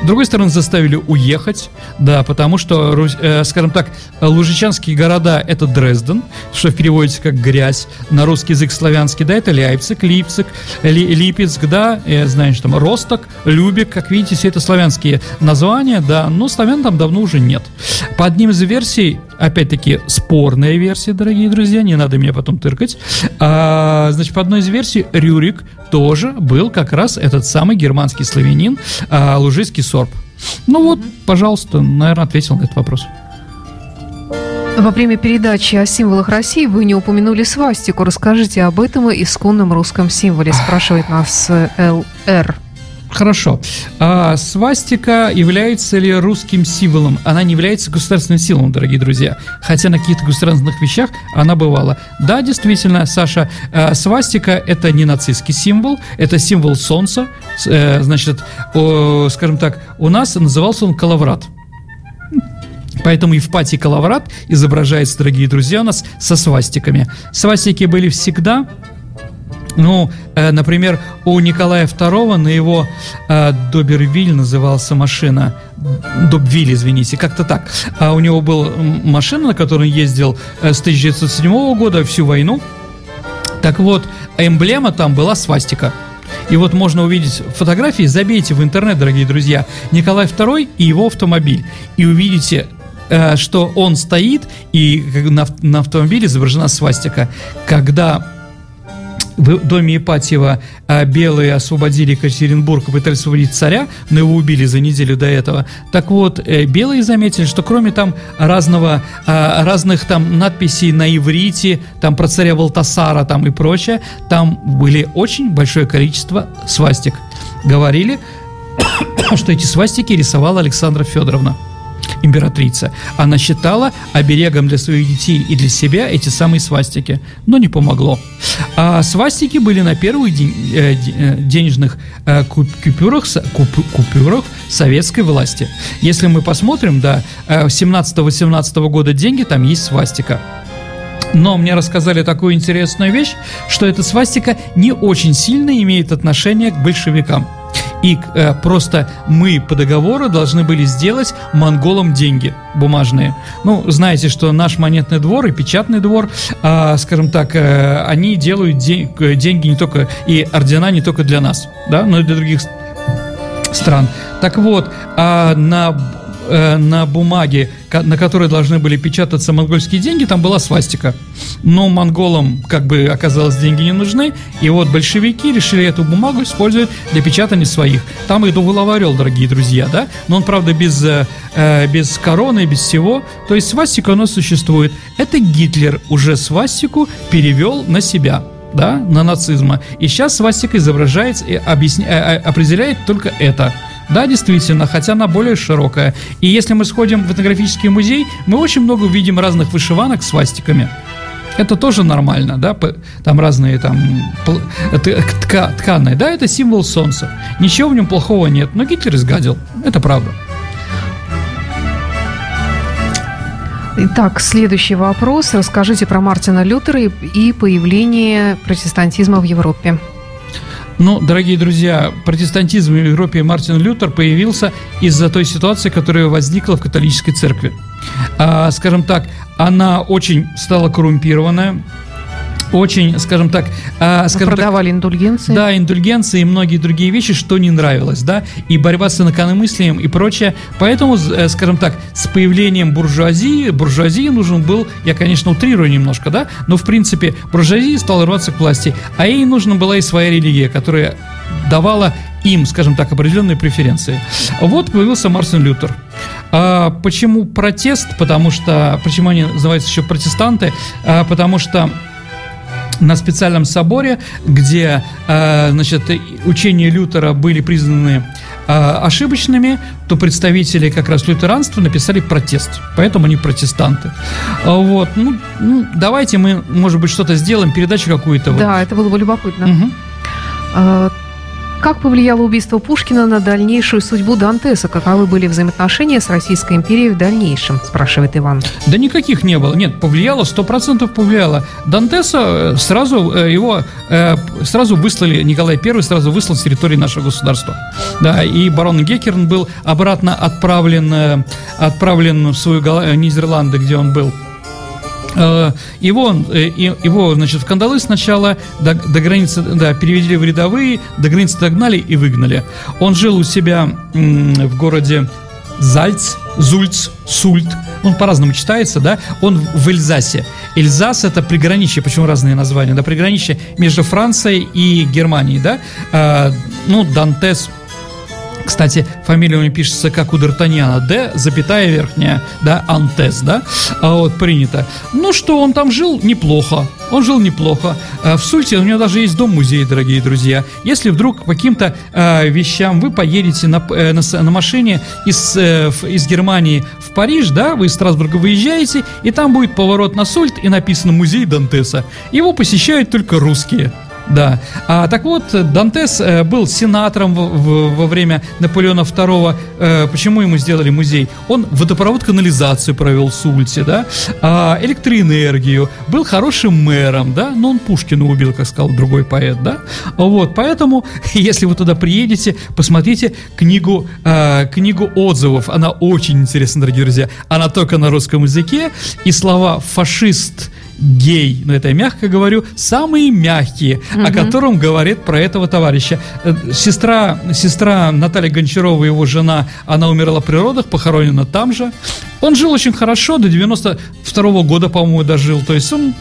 Speaker 3: с другой стороны, заставили уехать, да, потому что, э, скажем так, лужичанские города – это Дрезден, что переводится как «грязь», на русский язык славянский, да, это Ляйпциг, Липциг, Ли, Липецк, да, знаю, что там Росток, Любек, как видите, все это славянские названия, да, но славян там давно уже нет. По одним из версий, опять-таки, спорная версия, дорогие друзья, не надо меня потом тыркать, а, значит, по одной из версий Рюрик тоже был как раз этот самый германский славянин, а, лужийский сорб. Ну вот, пожалуйста, наверное, ответил на этот вопрос.
Speaker 2: Во время передачи о символах России вы не упомянули свастику. Расскажите об этом исконном русском символе, спрашивает нас ЛР.
Speaker 3: Хорошо. А свастика является ли русским символом? Она не является государственным символом, дорогие друзья. Хотя на каких-то государственных вещах она бывала. Да, действительно, Саша, а, свастика это не нацистский символ, это символ солнца. Э, значит, скажем так, у нас назывался он калаврат. Поэтому Евпатий Калаврат изображается, дорогие друзья, у нас со свастиками. Свастики были всегда, ну, э, например, у Николая II на его э, Добервиль назывался машина. Добвиль, извините, как-то так. А у него была машина, на которой он ездил э, с 1907 года всю войну. Так вот, эмблема там была свастика. И вот можно увидеть фотографии, забейте в интернет, дорогие друзья, Николай II и его автомобиль. И увидите, что он стоит, и на автомобиле изображена свастика. Когда в доме Ипатьева а, белые освободили Екатеринбург и пытались освободить царя, но его убили за неделю до этого. Так вот, э, белые заметили, что кроме там разного, а, разных там надписей на иврите, там про царя Валтасара там и прочее, там были очень большое количество свастик. Говорили, что эти свастики рисовала Александра Федоровна. Императрица. Она считала оберегом для своих детей и для себя эти самые свастики, но не помогло. А свастики были на первых э, э, денежных э, купюрах, купюрах советской власти. Если мы посмотрим, да, 17-18 года деньги, там есть свастика. Но мне рассказали такую интересную вещь, что эта свастика не очень сильно имеет отношение к большевикам. И э, просто мы по договору должны были сделать монголам деньги бумажные. Ну, знаете, что наш монетный двор и печатный двор, э, скажем так, э, они делают день, деньги не только и ордена не только для нас, да, но и для других стран. Так вот, а на э, на бумаге, на которой должны были печататься монгольские деньги, там была свастика. Но монголам, как бы оказалось, деньги не нужны, и вот большевики решили эту бумагу использовать для печатания своих. Там и дувылов орел, дорогие друзья, да? Но он, правда, без, э, э, без короны, без всего. То есть свастика у нас существует. Это Гитлер уже свастику перевел на себя да, на нацизма. И сейчас свастика изображается и объясня, э, э, определяет только это – да, действительно, хотя она более широкая. И если мы сходим в этнографический музей, мы очень много увидим разных вышиванок с свастиками. Это тоже нормально, да, там разные там тка, тканые, да, это символ солнца. Ничего в нем плохого нет, но Гитлер изгадил, это правда.
Speaker 2: Итак, следующий вопрос. Расскажите про Мартина Лютера и появление протестантизма в Европе.
Speaker 3: Ну, дорогие друзья, протестантизм в Европе Мартин Лютер появился из-за той ситуации, которая возникла в католической церкви. А, скажем так, она очень стала коррумпированная, очень, скажем так,
Speaker 2: э, скажем продавали так, индульгенции.
Speaker 3: Да, индульгенции и многие другие вещи, что не нравилось, да, и борьба с инакомыслием и прочее. Поэтому, э, скажем так, с появлением буржуазии, буржуазии нужен был, я, конечно, утрирую немножко, да, но в принципе буржуазия стала рваться к власти, а ей нужна была и своя религия, которая давала им, скажем так, определенные преференции. Вот появился Мартин Лютер. А почему протест? Потому что, почему они называются еще протестанты? А, потому что на специальном соборе, где, э, значит, учения Лютера были признаны э, ошибочными, то представители как раз лютеранства написали протест, поэтому они протестанты. Вот, ну, ну давайте мы, может быть, что-то сделаем, передачу какую-то.
Speaker 2: Да, вот. это было бы любопытно. Угу. Как повлияло убийство Пушкина на дальнейшую судьбу Дантеса? Каковы были взаимоотношения с Российской империей в дальнейшем? Спрашивает Иван.
Speaker 3: Да никаких не было. Нет, повлияло, сто процентов повлияло. Дантеса э, сразу э, его э, сразу выслали, Николай I сразу выслал с территории нашего государства. Да, и барон Геккерн был обратно отправлен, отправлен в свою Нидерланды, где он был его, э, его, значит, в кандалы сначала до, до границы, да, перевели в рядовые, до границы догнали и выгнали. Он жил у себя в городе Зальц, Зульц, Сульт, он по-разному читается, да, он в Эльзасе. Эльзас это приграничье, почему разные названия, да, приграничье между Францией и Германией, да, а, ну, Дантес кстати, фамилия у него пишется как у Д'Артаньяна. Д, запятая верхняя, да, Антес, да, а вот принято. Ну что, он там жил неплохо. Он жил неплохо. А в Сульте у него даже есть дом-музей, дорогие друзья. Если вдруг по каким-то э, вещам вы поедете на, э, на, на машине из, э, из Германии в Париж, да, вы из Страсбурга выезжаете, и там будет поворот на Сульт и написано «Музей Дантеса». Его посещают только русские. Да. А, так вот, Дантес э, был сенатором в, в, во время Наполеона II. Э, почему ему сделали музей? Он водопровод канализацию провел в Сульте, да, а, электроэнергию, был хорошим мэром, да, но он Пушкина убил, как сказал другой поэт, да. Вот, поэтому, если вы туда приедете, посмотрите книгу, э, книгу отзывов. Она очень интересна, дорогие друзья. Она только на русском языке, и слова «фашист», гей, но это я мягко говорю, самые мягкие, угу. о котором говорит про этого товарища. Э, сестра, сестра Наталья Гончарова, его жена, она умерла при родах, похоронена там же. Он жил очень хорошо, до 92 -го года, по-моему, дожил. То есть он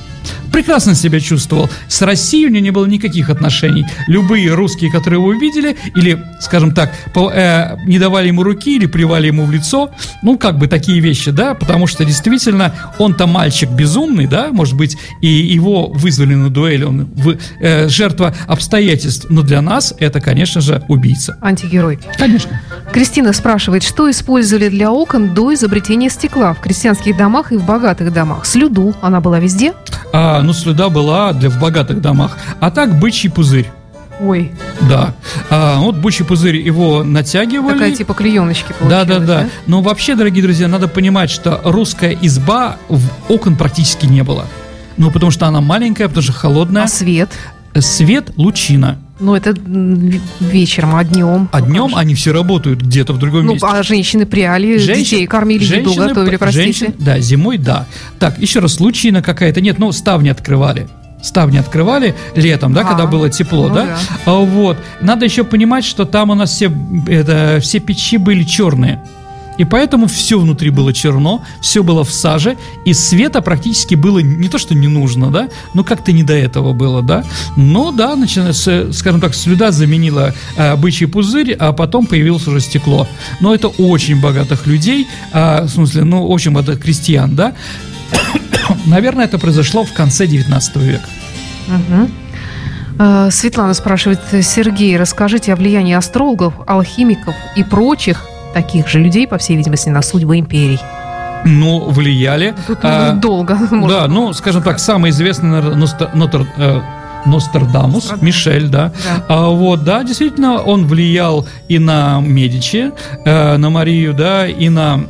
Speaker 3: прекрасно себя чувствовал. С Россией у него не было никаких отношений. Любые русские, которые его увидели, или, скажем так, по, э, не давали ему руки или плевали ему в лицо, ну, как бы такие вещи, да, потому что действительно он-то мальчик безумный, да, может быть, и его вызвали на дуэль, он в, э, жертва обстоятельств, но для нас это, конечно же, убийца.
Speaker 2: Антигерой.
Speaker 3: Конечно.
Speaker 2: Кристина спрашивает, что использовали для окон до изобретения стекла в крестьянских домах и в богатых домах? Слюду, она была везде?
Speaker 3: А, ну, слюда была для, в богатых домах. А так бычий пузырь.
Speaker 2: Ой.
Speaker 3: Да. А, вот бычий пузырь его натягивали.
Speaker 2: Такая типа клееночки
Speaker 3: Да, да, да, да. Но вообще, дорогие друзья, надо понимать, что русская изба в окон практически не было. Ну, потому что она маленькая, потому что холодная.
Speaker 2: А свет?
Speaker 3: Свет – лучина.
Speaker 2: Ну, это вечером, а днем?
Speaker 3: А днем они все работают где-то в другом
Speaker 2: ну,
Speaker 3: месте.
Speaker 2: а женщины пряли Женщин, детей, кормили женщины, еду, готовили, простите? Женщин,
Speaker 3: да, зимой, да. Так, еще раз, лучина какая-то. Нет, ну, ставни открывали ставни открывали летом, да, а, когда было тепло, ну, да? да. А, вот. Надо еще понимать, что там у нас все, это, все печи были черные. И поэтому все внутри было черно, все было в саже, и света практически было не то, что не нужно, да, но как-то не до этого было, да. Но да, начиная с, скажем так, слюда заменила э, бычий пузырь, а потом появилось уже стекло. Но это очень богатых людей, э, в смысле, ну, очень богатых крестьян, да. Наверное, это произошло в конце 19 века.
Speaker 2: Угу. Светлана спрашивает, Сергей, расскажите о влиянии астрологов, алхимиков и прочих таких же людей, по всей видимости, на судьбы империй.
Speaker 3: Ну, влияли.
Speaker 2: Тут а, долго.
Speaker 3: Да, ну, скажем так, самый известный, Ностр, Нотр, э, Нострадамус, Нострадамус, Мишель, да. да. А, вот, да, действительно, он влиял и на Медичи, э, на Марию, да, и на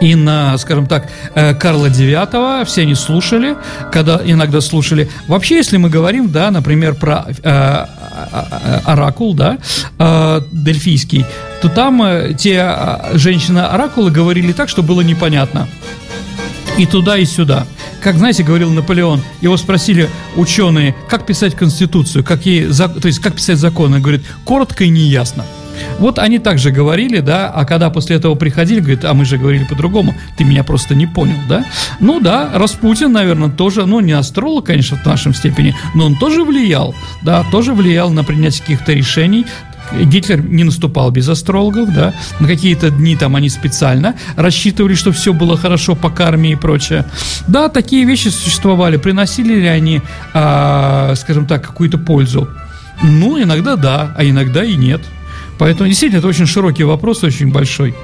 Speaker 3: и на, скажем так, э, Карла IX, все они слушали, когда иногда слушали. Вообще, если мы говорим, да, например, про э, э, э оракул, да, э, дельфийский, то там э, те женщины-оракулы говорили так, что было непонятно. И туда, и сюда. Как, знаете, говорил Наполеон, его спросили ученые, как писать конституцию, как ей, то есть как писать законы. Он говорит, коротко и неясно. Вот они также говорили, да, а когда после этого приходили, говорят, а мы же говорили по-другому, ты меня просто не понял, да? Ну да, Распутин, наверное, тоже, ну не астролог, конечно, в нашем степени, но он тоже влиял, да, тоже влиял на принятие каких-то решений, Гитлер не наступал без астрологов, да, на какие-то дни там они специально рассчитывали, что все было хорошо по карме и прочее. Да, такие вещи существовали, приносили ли они, а, скажем так, какую-то пользу? Ну, иногда да, а иногда и нет. Поэтому действительно это очень широкий вопрос, очень большой.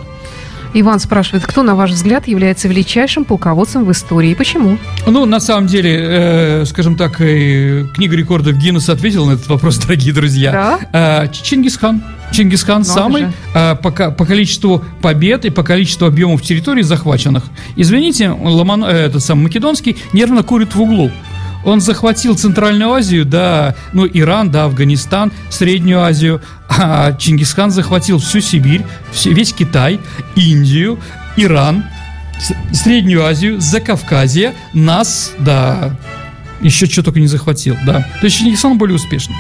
Speaker 2: Иван спрашивает, кто, на ваш взгляд, является величайшим полководцем в истории и почему?
Speaker 3: Ну, на самом деле, э, скажем так, э, книга рекордов Гиннесса ответила на этот вопрос, дорогие друзья. Да? Э, Чингисхан. Чингисхан Надо самый э, по, по количеству побед и по количеству объемов территорий захваченных. Извините, Ломан, э, этот сам Македонский нервно курит в углу. Он захватил Центральную Азию, да, ну, Иран, да, Афганистан, Среднюю Азию. А Чингисхан захватил всю Сибирь, весь Китай, Индию, Иран, Среднюю Азию, Закавказье, нас, да, еще что только не захватил, да. То есть Чингисхан более успешный.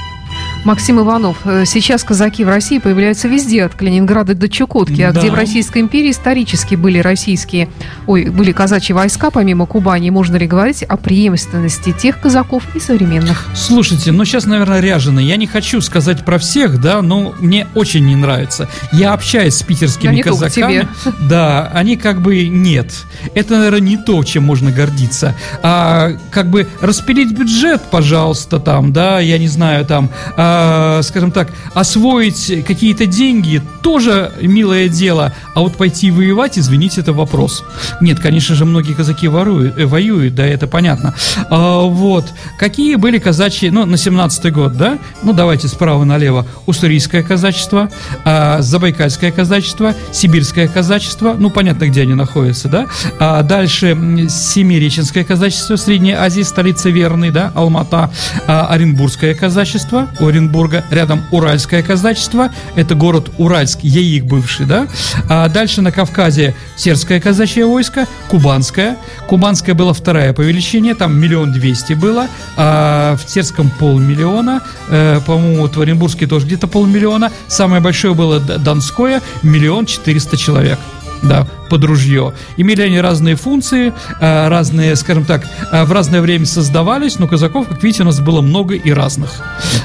Speaker 2: Максим Иванов. Э, сейчас казаки в России появляются везде, от Калининграда до Чукотки, а где в Российской империи исторически были российские, ой, были казачьи войска, помимо Кубани, можно ли говорить о преемственности тех казаков и современных?
Speaker 3: Слушайте, ну сейчас, наверное, ряжены. Я не хочу сказать про всех, да, но мне очень не нравится. Я общаюсь с питерскими да, казаками. Да, они как бы нет. Это, наверное, не то, чем можно гордиться. А как бы распилить бюджет, пожалуйста, там, да, я не знаю, там, а, Э, скажем так, освоить какие-то деньги тоже милое дело, а вот пойти воевать, извините, это вопрос. Нет, конечно же, многие казаки воруют, э, воюют, да, это понятно. А, вот. Какие были казачьи, ну, на 17-й год, да? Ну, давайте справа налево. Уссурийское казачество, а, Забайкальское казачество, Сибирское казачество, ну, понятно, где они находятся, да? А дальше Семиреченское казачество, Средняя Азия, столица Верный, да, Алмата, а, Оренбургское казачество, Оренбург Екатеринбурга, рядом Уральское казачество, это город Уральск, Яик бывший, да, а дальше на Кавказе Сербское казачье войско, Кубанское, Кубанское было вторая по величине, там миллион двести было, а в Сербском полмиллиона, э, по-моему, в Оренбургске тоже где-то полмиллиона, самое большое было Донское, миллион четыреста человек да, под ружье. Имели они разные функции, э, разные, скажем так, э, в разное время создавались, но казаков, как видите, у нас было много и разных.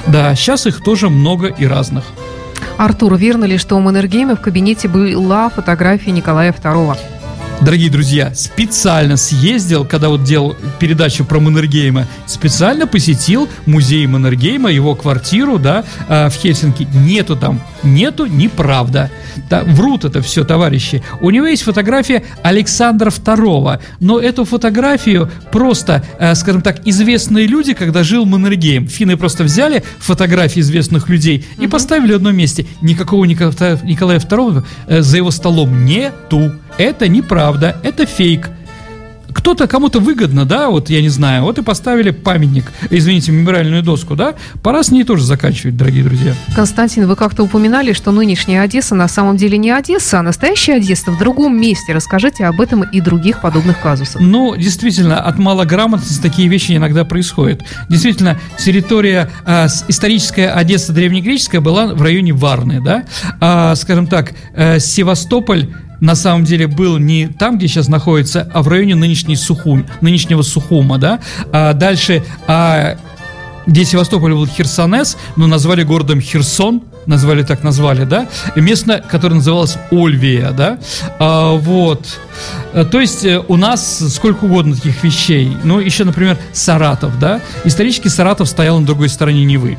Speaker 3: Да, сейчас их тоже много и разных.
Speaker 2: Артур, верно ли, что у Маннергейма в кабинете была фотография Николая II?
Speaker 3: дорогие друзья, специально съездил, когда вот делал передачу про Маннергейма, специально посетил музей Маннергейма, его квартиру, да, э, в Хельсинки. Нету там нету, неправда. Да, врут это все, товарищи. У него есть фотография Александра II, но эту фотографию просто, э, скажем так, известные люди, когда жил Маннергейм, финны просто взяли фотографии известных людей и поставили в одном месте. Никакого Николая, Николая II э, за его столом нету. Это неправда, это фейк кто-то кому-то выгодно, да, вот я не знаю, вот и поставили памятник, извините, мемориальную доску, да, пора с ней тоже заканчивать, дорогие друзья.
Speaker 2: Константин, вы как-то упоминали, что нынешняя Одесса на самом деле не Одесса, а настоящая Одесса в другом месте. Расскажите об этом и других подобных казусах.
Speaker 3: Ну, действительно, от малограмотности такие вещи иногда происходят. Действительно, территория э, историческая Одесса древнегреческая была в районе Варны, да, а, скажем так, э, Севастополь на самом деле был не там, где сейчас находится, а в районе нынешней Сухум, нынешнего Сухума, да. А дальше, а, где Севастополь был Херсонес, но назвали городом Херсон, назвали так назвали, да, место, которое называлось Ольвия, да, а, вот. То есть э, у нас сколько угодно таких вещей. Ну, еще, например, Саратов, да. Исторически Саратов стоял на другой стороне Невы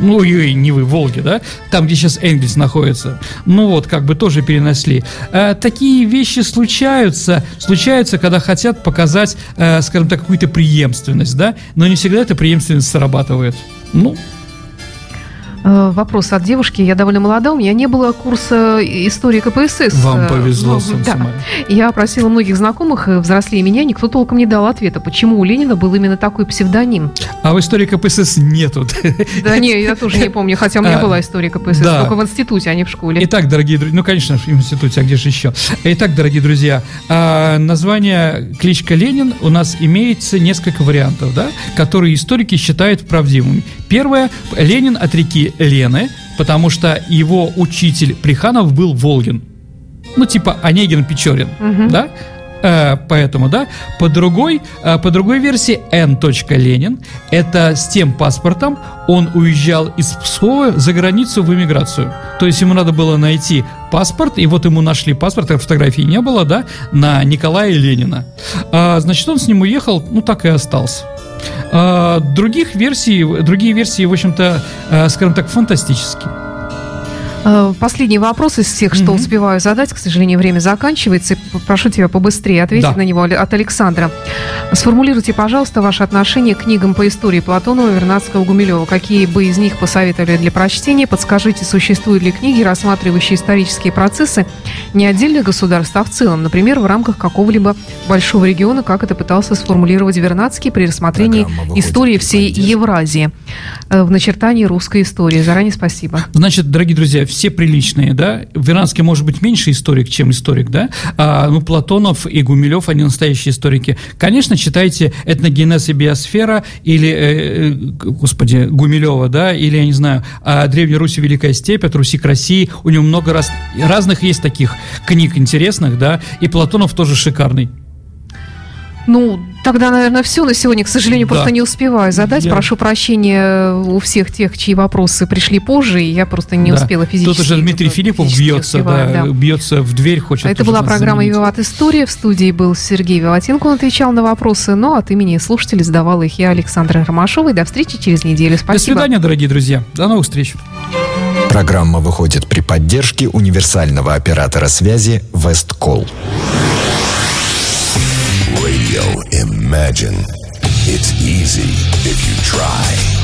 Speaker 3: ну, ой, не вы, Волги, да, там, где сейчас Энгельс находится, ну вот, как бы тоже перенесли. Э, такие вещи случаются, случаются, когда хотят показать, э, скажем так, какую-то преемственность, да, но не всегда эта преемственность срабатывает. Ну,
Speaker 2: вопрос от девушки. Я довольно молода, у меня не было курса истории КПСС.
Speaker 3: Вам э, повезло,
Speaker 2: ну, да. Я опросила многих знакомых, э, взрослее меня, никто толком не дал ответа, почему у Ленина был именно такой псевдоним.
Speaker 3: А в истории КПСС нету.
Speaker 2: Да не, я тоже не помню, хотя у меня а, была история КПСС, да. только в институте, а не в школе.
Speaker 3: Итак, дорогие друзья, ну, конечно, в институте, а где же еще? Итак, дорогие друзья, а, название кличка Ленин у нас имеется несколько вариантов, да, которые историки считают правдивыми. Первое, Ленин от реки Лены, потому что его учитель Приханов был Волгин. Ну, типа Онегин Печорин, угу. да? Э, поэтому, да, по другой, э, по другой версии Н. Ленин это с тем паспортом он уезжал из Пскова за границу в эмиграцию. То есть ему надо было найти паспорт, и вот ему нашли паспорт, а фотографии не было, да, на Николая Ленина. А, значит, он с ним уехал, ну так и остался. А, других версий, другие версии, в общем-то, а, скажем так, фантастические.
Speaker 2: Э, последний вопрос из всех, что mm-hmm. успеваю задать. К сожалению, время заканчивается. Прошу тебя побыстрее ответить да. на него от Александра. Сформулируйте, пожалуйста, ваше отношение к книгам по истории Платонова, Вернадского, Гумилева. Какие бы из них посоветовали для прочтения? Подскажите, существуют ли книги, рассматривающие исторические процессы не отдельных государств, а в целом, например, в рамках какого-либо большого региона, как это пытался сформулировать Вернадский при рассмотрении истории всей Евразии э, в начертании русской истории. Заранее спасибо.
Speaker 3: Значит, дорогие друзья, все приличные, да. Вернадский может быть меньше историк, чем историк, да. А, ну, Платонов и Гумилев, они настоящие историки. Конечно, читайте «Этногенез и биосфера» или, э, э, господи, Гумилева, да, или, я не знаю, о Древней Руси Великая степь, от Руси к России. У него много раз, разных есть таких книг интересных, да, и Платонов тоже шикарный.
Speaker 2: Ну, тогда, наверное, все на сегодня. К сожалению, да. просто не успеваю задать. Я... Прошу прощения у всех тех, чьи вопросы пришли позже, и я просто не да. успела физически.
Speaker 3: Тут уже Дмитрий Филиппов бьется, да, да. бьется в дверь, хочет.
Speaker 2: Это была программа «Виват История». В студии был Сергей Виватенко. Он отвечал на вопросы, но от имени слушателей задавала их я, Александра Ромашова. И до встречи через неделю. Спасибо.
Speaker 3: До свидания, дорогие друзья. До новых встреч.
Speaker 1: Программа выходит при поддержке универсального оператора связи «Весткол». Radio Imagine. It's easy if you try.